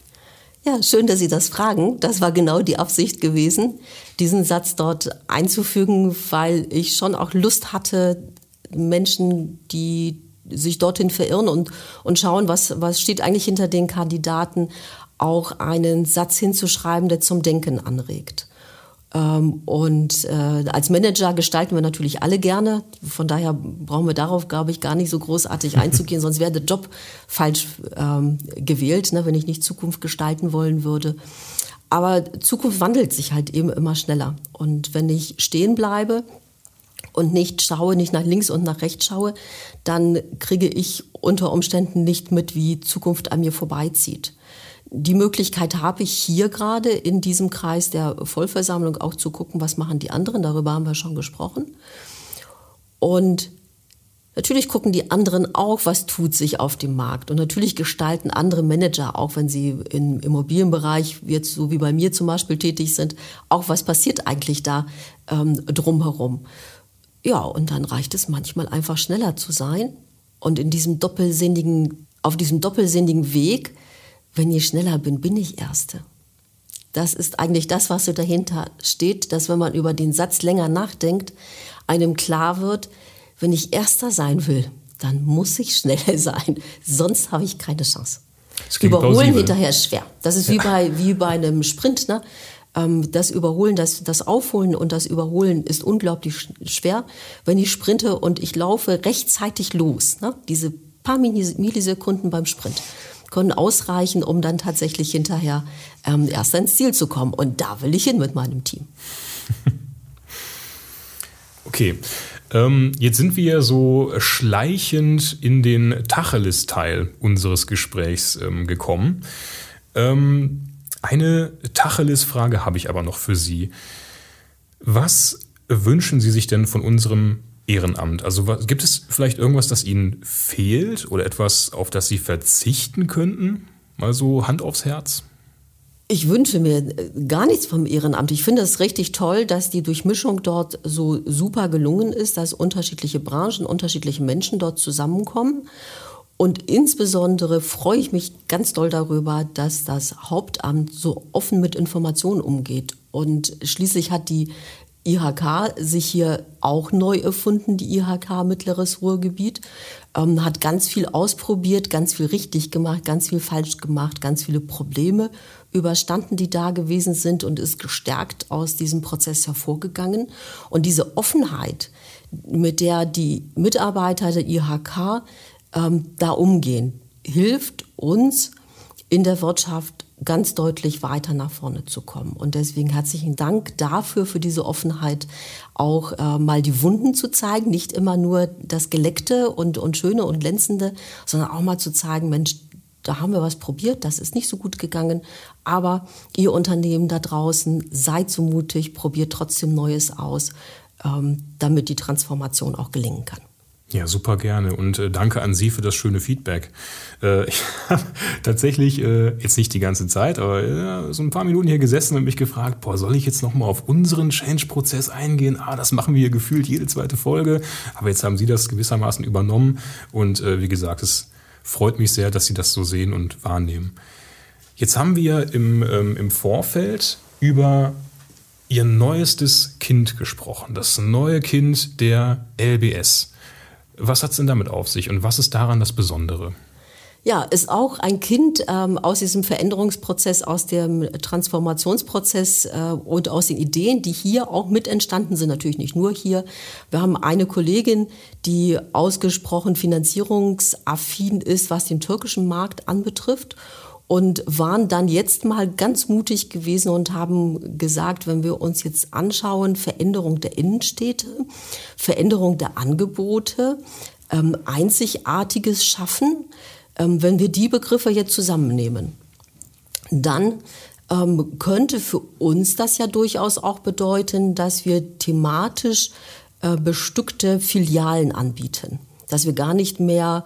C: Ja, schön, dass Sie das fragen. Das war genau die Absicht gewesen, diesen Satz dort einzufügen, weil ich schon auch Lust hatte, Menschen, die sich dorthin verirren und, und schauen, was, was steht eigentlich hinter den Kandidaten, auch einen Satz hinzuschreiben, der zum Denken anregt. Ähm, und äh, als Manager gestalten wir natürlich alle gerne. Von daher brauchen wir darauf, glaube ich, gar nicht so großartig *laughs* einzugehen, sonst wäre der Job falsch ähm, gewählt, ne, wenn ich nicht Zukunft gestalten wollen würde. Aber Zukunft wandelt sich halt eben immer schneller. Und wenn ich stehen bleibe und nicht schaue, nicht nach links und nach rechts schaue, dann kriege ich unter Umständen nicht mit, wie Zukunft an mir vorbeizieht. Die Möglichkeit habe ich hier gerade in diesem Kreis der Vollversammlung auch zu gucken, was machen die anderen. Darüber haben wir schon gesprochen. Und natürlich gucken die anderen auch, was tut sich auf dem Markt. Und natürlich gestalten andere Manager, auch wenn sie im Immobilienbereich, jetzt so wie bei mir zum Beispiel tätig sind, auch was passiert eigentlich da ähm, drumherum. Ja, und dann reicht es manchmal einfach schneller zu sein. Und in diesem doppelsinnigen, auf diesem doppelsinnigen Weg wenn ich schneller bin, bin ich Erste. Das ist eigentlich das, was so dahinter steht, dass wenn man über den Satz länger nachdenkt, einem klar wird, wenn ich Erster sein will, dann muss ich schneller *laughs* sein, sonst habe ich keine Chance. Überholen plausibel. hinterher ist schwer. Das ist wie, bei, wie bei einem Sprint. Ne? Ähm, das Überholen, das, das Aufholen und das Überholen ist unglaublich schwer. Wenn ich sprinte und ich laufe rechtzeitig los, ne? diese paar Millisekunden beim Sprint, können ausreichen, um dann tatsächlich hinterher ähm, erst ans Ziel zu kommen. Und da will ich hin mit meinem Team. *laughs*
B: Okay. Ähm, jetzt sind wir so schleichend in den Tacheles-Teil unseres Gesprächs ähm, gekommen. Ähm, eine Tacheles-Frage habe ich aber noch für Sie. Was wünschen Sie sich denn von unserem Ehrenamt? Also gibt es vielleicht irgendwas, das Ihnen fehlt oder etwas, auf das Sie verzichten könnten? Mal so Hand aufs Herz.
C: Ich wünsche mir äh, gar nichts vom Ehrenamt. Ich finde es richtig toll, dass die Durchmischung dort so super gelungen ist, dass unterschiedliche Branchen, unterschiedliche Menschen dort zusammenkommen. Und insbesondere freue ich mich ganz doll darüber, dass das Hauptamt so offen mit Informationen umgeht. Und schließlich hat die IHK sich hier auch neu erfunden, die IHK Mittleres Ruhrgebiet, ähm, hat ganz viel ausprobiert, ganz viel richtig gemacht, ganz viel falsch gemacht, ganz viele Probleme überstanden, die da gewesen sind und ist gestärkt aus diesem Prozess hervorgegangen. Und diese Offenheit, mit der die Mitarbeiter der IHK ähm, da umgehen, hilft uns in der Wirtschaft ganz deutlich weiter nach vorne zu kommen. Und deswegen herzlichen Dank dafür, für diese Offenheit, auch äh, mal die Wunden zu zeigen, nicht immer nur das Geleckte und, und Schöne und Glänzende, sondern auch mal zu zeigen, Mensch, da haben wir was probiert, das ist nicht so gut gegangen, aber ihr Unternehmen da draußen, seid so mutig, probiert trotzdem Neues aus, ähm, damit die Transformation auch gelingen kann.
B: Ja, super gerne und äh, danke an Sie für das schöne Feedback. Äh, *laughs* ich habe tatsächlich äh, jetzt nicht die ganze Zeit, aber äh, so ein paar Minuten hier gesessen und mich gefragt, boah, soll ich jetzt nochmal auf unseren Change-Prozess eingehen? Ah, das machen wir gefühlt jede zweite Folge. Aber jetzt haben Sie das gewissermaßen übernommen und äh, wie gesagt, es freut mich sehr, dass Sie das so sehen und wahrnehmen. Jetzt haben wir im, ähm, im Vorfeld über Ihr neuestes Kind gesprochen, das neue Kind der LBS. Was hat es denn damit auf sich und was ist daran das Besondere?
C: Ja, ist auch ein Kind ähm, aus diesem Veränderungsprozess, aus dem Transformationsprozess äh, und aus den Ideen, die hier auch mit entstanden sind. Natürlich nicht nur hier. Wir haben eine Kollegin, die ausgesprochen finanzierungsaffin ist, was den türkischen Markt anbetrifft und waren dann jetzt mal ganz mutig gewesen und haben gesagt, wenn wir uns jetzt anschauen, Veränderung der Innenstädte, Veränderung der Angebote, ähm, Einzigartiges schaffen, ähm, wenn wir die Begriffe jetzt zusammennehmen, dann ähm, könnte für uns das ja durchaus auch bedeuten, dass wir thematisch äh, bestückte Filialen anbieten, dass wir gar nicht mehr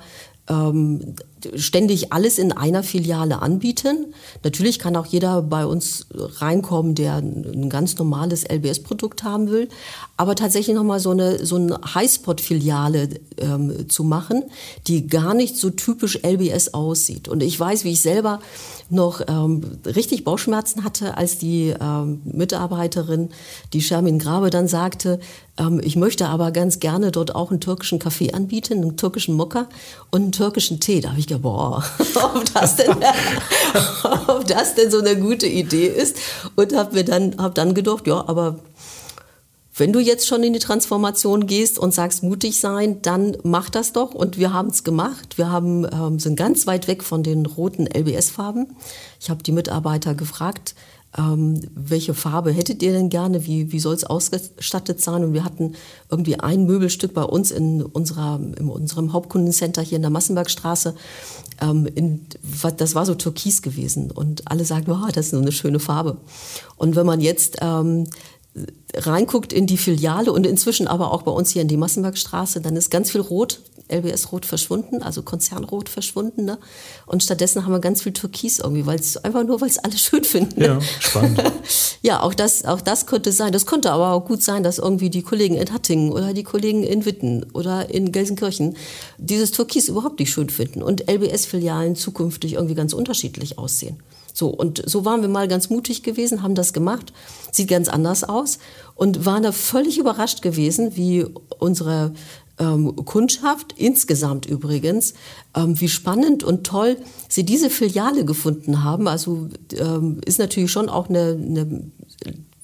C: ähm, ständig alles in einer Filiale anbieten. Natürlich kann auch jeder bei uns reinkommen, der ein ganz normales LBS-Produkt haben will. Aber tatsächlich nochmal so eine, so eine Highspot-Filiale ähm, zu machen, die gar nicht so typisch LBS aussieht. Und ich weiß, wie ich selber noch ähm, richtig Bauchschmerzen hatte, als die ähm, Mitarbeiterin, die Shermin Grabe, dann sagte, ähm, ich möchte aber ganz gerne dort auch einen türkischen Kaffee anbieten, einen türkischen Mokka und einen türkischen Tee. Da habe ich gedacht, boah, *laughs* ob das denn, *laughs* ob das denn so eine gute Idee ist. Und habe mir dann, hab dann gedacht, ja, aber wenn du jetzt schon in die Transformation gehst und sagst, mutig sein, dann mach das doch. Und wir haben es gemacht. Wir haben, ähm, sind ganz weit weg von den roten LBS-Farben. Ich habe die Mitarbeiter gefragt, ähm, welche Farbe hättet ihr denn gerne, wie, wie soll es ausgestattet sein? Und wir hatten irgendwie ein Möbelstück bei uns in, unserer, in unserem Hauptkundencenter hier in der Massenbergstraße. Ähm, in, das war so türkis gewesen und alle sagen, oh, das ist so eine schöne Farbe. Und wenn man jetzt ähm, reinguckt in die Filiale und inzwischen aber auch bei uns hier in die Massenbergstraße, dann ist ganz viel Rot LBS Rot verschwunden, also Konzernrot verschwunden. Ne? Und stattdessen haben wir ganz viel Türkis irgendwie, weil es einfach nur, weil es alle schön finden.
B: Ne? Ja, spannend. *laughs*
C: ja, auch das, auch das könnte sein. Das könnte aber auch gut sein, dass irgendwie die Kollegen in Hattingen oder die Kollegen in Witten oder in Gelsenkirchen dieses Türkis überhaupt nicht schön finden und LBS-Filialen zukünftig irgendwie ganz unterschiedlich aussehen. So, und so waren wir mal ganz mutig gewesen, haben das gemacht. Sieht ganz anders aus und waren da völlig überrascht gewesen, wie unsere ähm, Kundschaft, insgesamt übrigens, ähm, wie spannend und toll sie diese Filiale gefunden haben. Also ähm, ist natürlich schon auch eine, eine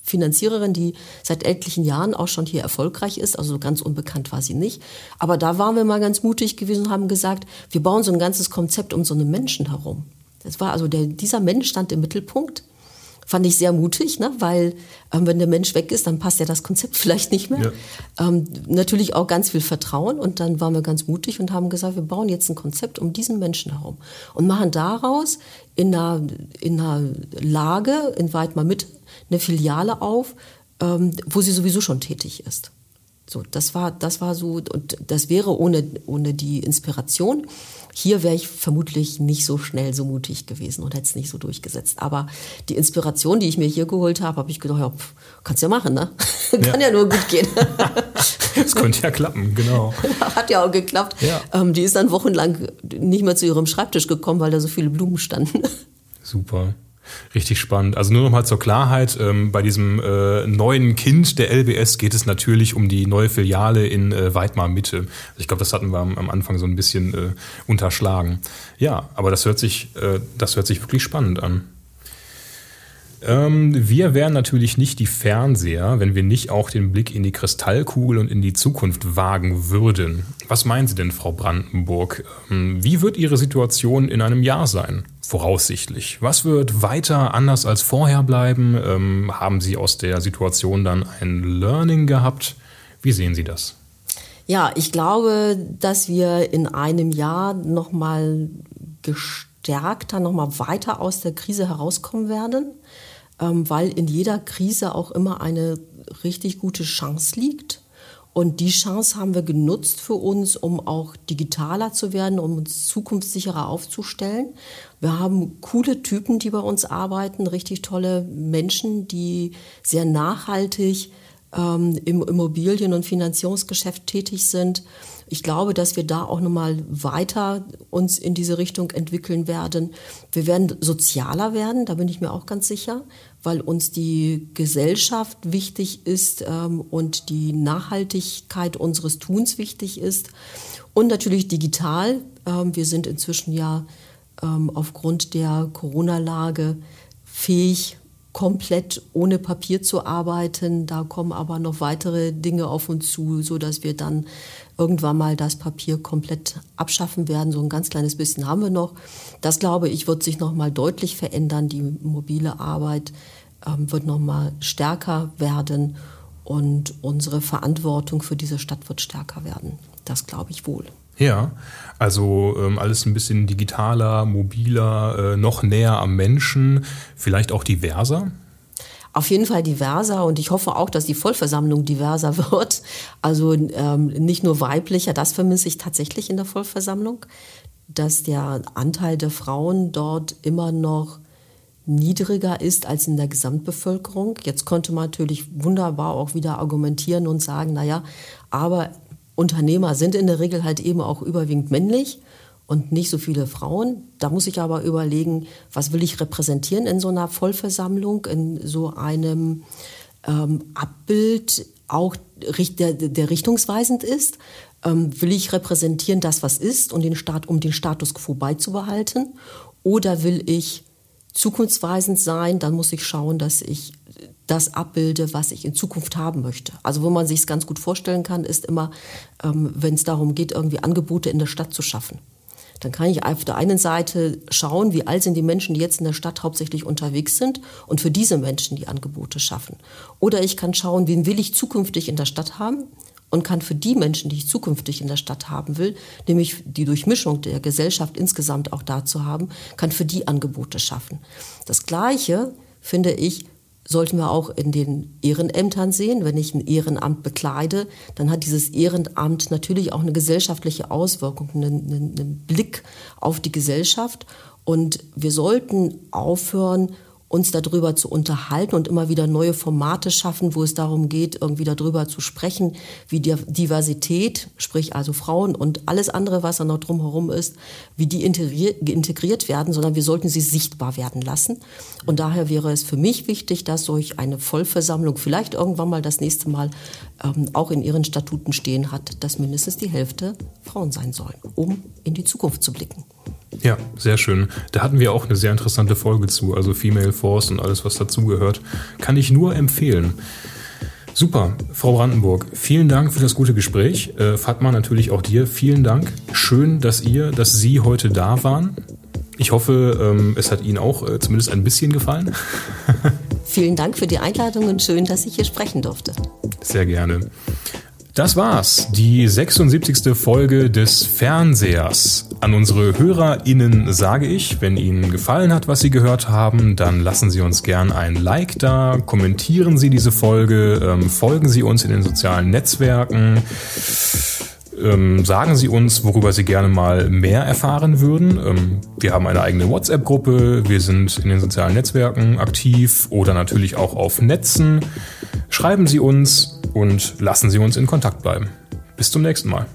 C: Finanziererin, die seit etlichen Jahren auch schon hier erfolgreich ist. Also ganz unbekannt war sie nicht. Aber da waren wir mal ganz mutig gewesen und haben gesagt, wir bauen so ein ganzes Konzept um so einen Menschen herum. Das war also der, dieser Mensch stand im Mittelpunkt fand ich sehr mutig, ne? weil ähm, wenn der Mensch weg ist, dann passt ja das Konzept *laughs* vielleicht nicht mehr. Ja. Ähm, natürlich auch ganz viel Vertrauen und dann waren wir ganz mutig und haben gesagt, wir bauen jetzt ein Konzept um diesen Menschen herum und machen daraus in einer, in einer Lage in Weidmar Mitte eine Filiale auf, ähm, wo sie sowieso schon tätig ist. So, das war, das war so, und das wäre ohne, ohne die Inspiration. Hier wäre ich vermutlich nicht so schnell so mutig gewesen und hätte es nicht so durchgesetzt. Aber die Inspiration, die ich mir hier geholt habe, habe ich gedacht, ja, pff, kannst ja machen, ne? *laughs* Kann ja. ja nur gut gehen. *laughs*
B: Es könnte ja klappen, genau. *laughs*
C: Hat ja auch geklappt. Ja. Ähm, die ist dann wochenlang nicht mehr zu ihrem Schreibtisch gekommen, weil da so viele Blumen standen.
B: Super. Richtig spannend. Also nur noch mal zur Klarheit, ähm, bei diesem äh, neuen Kind der LBS geht es natürlich um die neue Filiale in äh, Weidmar Mitte. Also ich glaube, das hatten wir am, am, Anfang so ein bisschen äh, unterschlagen. Ja, aber das hört sich, äh, das hört sich wirklich spannend an. Ähm, wir wären natürlich nicht die Fernseher, wenn wir nicht auch den Blick in die Kristallkugel und in die Zukunft wagen würden. Was meinen Sie denn, Frau Brandenburg? Ähm, wie wird Ihre Situation in einem Jahr sein? Voraussichtlich. Was wird weiter anders als vorher bleiben? Ähm, haben Sie aus der Situation dann ein Learning gehabt? Wie sehen Sie das?
C: Ja, ich glaube, dass wir in einem Jahr nochmal gestärkter, nochmal weiter aus der Krise herauskommen werden ähm, weil in jeder Krise auch immer eine richtig gute Chance liegt. Und die Chance haben wir genutzt für uns, um auch digitaler zu werden, um uns zukunftssicherer aufzustellen. Wir haben coole Typen, die bei uns arbeiten, richtig tolle Menschen, die sehr nachhaltig ähm, im Immobilien- und Finanzierungsgeschäft tätig sind. Ich glaube, dass wir da auch nochmal weiter uns in diese Richtung entwickeln werden. Wir werden sozialer werden, da bin ich mir auch ganz sicher, weil uns die Gesellschaft wichtig ist ähm, und die Nachhaltigkeit unseres Tuns wichtig ist. Und natürlich digital. Ähm, wir sind inzwischen ja ähm, aufgrund der Corona-Lage fähig, komplett ohne Papier zu arbeiten. Da kommen aber noch weitere Dinge auf uns zu, so dass wir dann irgendwann mal das Papier komplett abschaffen werden. So ein ganz kleines bisschen haben wir noch. Das glaube ich wird sich noch mal deutlich verändern. Die mobile Arbeit ähm, wird noch mal stärker werden und unsere Verantwortung für diese Stadt wird stärker werden. Das glaube ich wohl.
B: Ja, also ähm, alles ein bisschen digitaler, mobiler, äh, noch näher am Menschen, vielleicht auch diverser.
C: Auf jeden Fall diverser und ich hoffe auch, dass die Vollversammlung diverser *laughs* wird. Also ähm, nicht nur weiblicher, das vermisse ich tatsächlich in der Vollversammlung, dass der Anteil der Frauen dort immer noch niedriger ist als in der Gesamtbevölkerung. Jetzt könnte man natürlich wunderbar auch wieder argumentieren und sagen, naja, aber Unternehmer sind in der Regel halt eben auch überwiegend männlich und nicht so viele Frauen. Da muss ich aber überlegen, was will ich repräsentieren in so einer Vollversammlung, in so einem ähm, Abbild, auch der, der richtungsweisend ist. Ähm, will ich repräsentieren das, was ist, und den Staat, um den Status quo beizubehalten? Oder will ich zukunftsweisend sein? Dann muss ich schauen, dass ich das abbilde, was ich in Zukunft haben möchte. Also wo man sich es ganz gut vorstellen kann, ist immer, ähm, wenn es darum geht, irgendwie Angebote in der Stadt zu schaffen. Dann kann ich auf der einen Seite schauen, wie alt sind die Menschen, die jetzt in der Stadt hauptsächlich unterwegs sind und für diese Menschen die Angebote schaffen. Oder ich kann schauen, wen will ich zukünftig in der Stadt haben und kann für die Menschen, die ich zukünftig in der Stadt haben will, nämlich die Durchmischung der Gesellschaft insgesamt auch dazu haben, kann für die Angebote schaffen. Das Gleiche finde ich sollten wir auch in den Ehrenämtern sehen. Wenn ich ein Ehrenamt bekleide, dann hat dieses Ehrenamt natürlich auch eine gesellschaftliche Auswirkung, einen, einen Blick auf die Gesellschaft. Und wir sollten aufhören, uns darüber zu unterhalten und immer wieder neue Formate schaffen, wo es darum geht, irgendwie darüber zu sprechen, wie die Diversität, sprich also Frauen und alles andere, was da noch drumherum ist, wie die integriert werden, sondern wir sollten sie sichtbar werden lassen. Und daher wäre es für mich wichtig, dass durch eine Vollversammlung vielleicht irgendwann mal das nächste Mal ähm, auch in ihren Statuten stehen hat, dass mindestens die Hälfte Frauen sein sollen, um in die Zukunft zu blicken.
B: Ja, sehr schön. Da hatten wir auch eine sehr interessante Folge zu, also Female Force und alles, was dazugehört. Kann ich nur empfehlen. Super, Frau Brandenburg, vielen Dank für das gute Gespräch. Äh, Fatma, natürlich auch dir, vielen Dank. Schön, dass ihr, dass Sie heute da waren. Ich hoffe, ähm, es hat Ihnen auch äh, zumindest ein bisschen gefallen. *laughs*
C: vielen Dank für die Einladung und schön, dass ich hier sprechen durfte.
B: Sehr gerne. Das war's, die 76. Folge des Fernsehers. An unsere HörerInnen sage ich, wenn Ihnen gefallen hat, was Sie gehört haben, dann lassen Sie uns gern ein Like da, kommentieren Sie diese Folge, ähm, folgen Sie uns in den sozialen Netzwerken. Ähm, sagen Sie uns, worüber Sie gerne mal mehr erfahren würden. Ähm, wir haben eine eigene WhatsApp-Gruppe, wir sind in den sozialen Netzwerken aktiv oder natürlich auch auf Netzen. Schreiben Sie uns und lassen Sie uns in Kontakt bleiben. Bis zum nächsten Mal.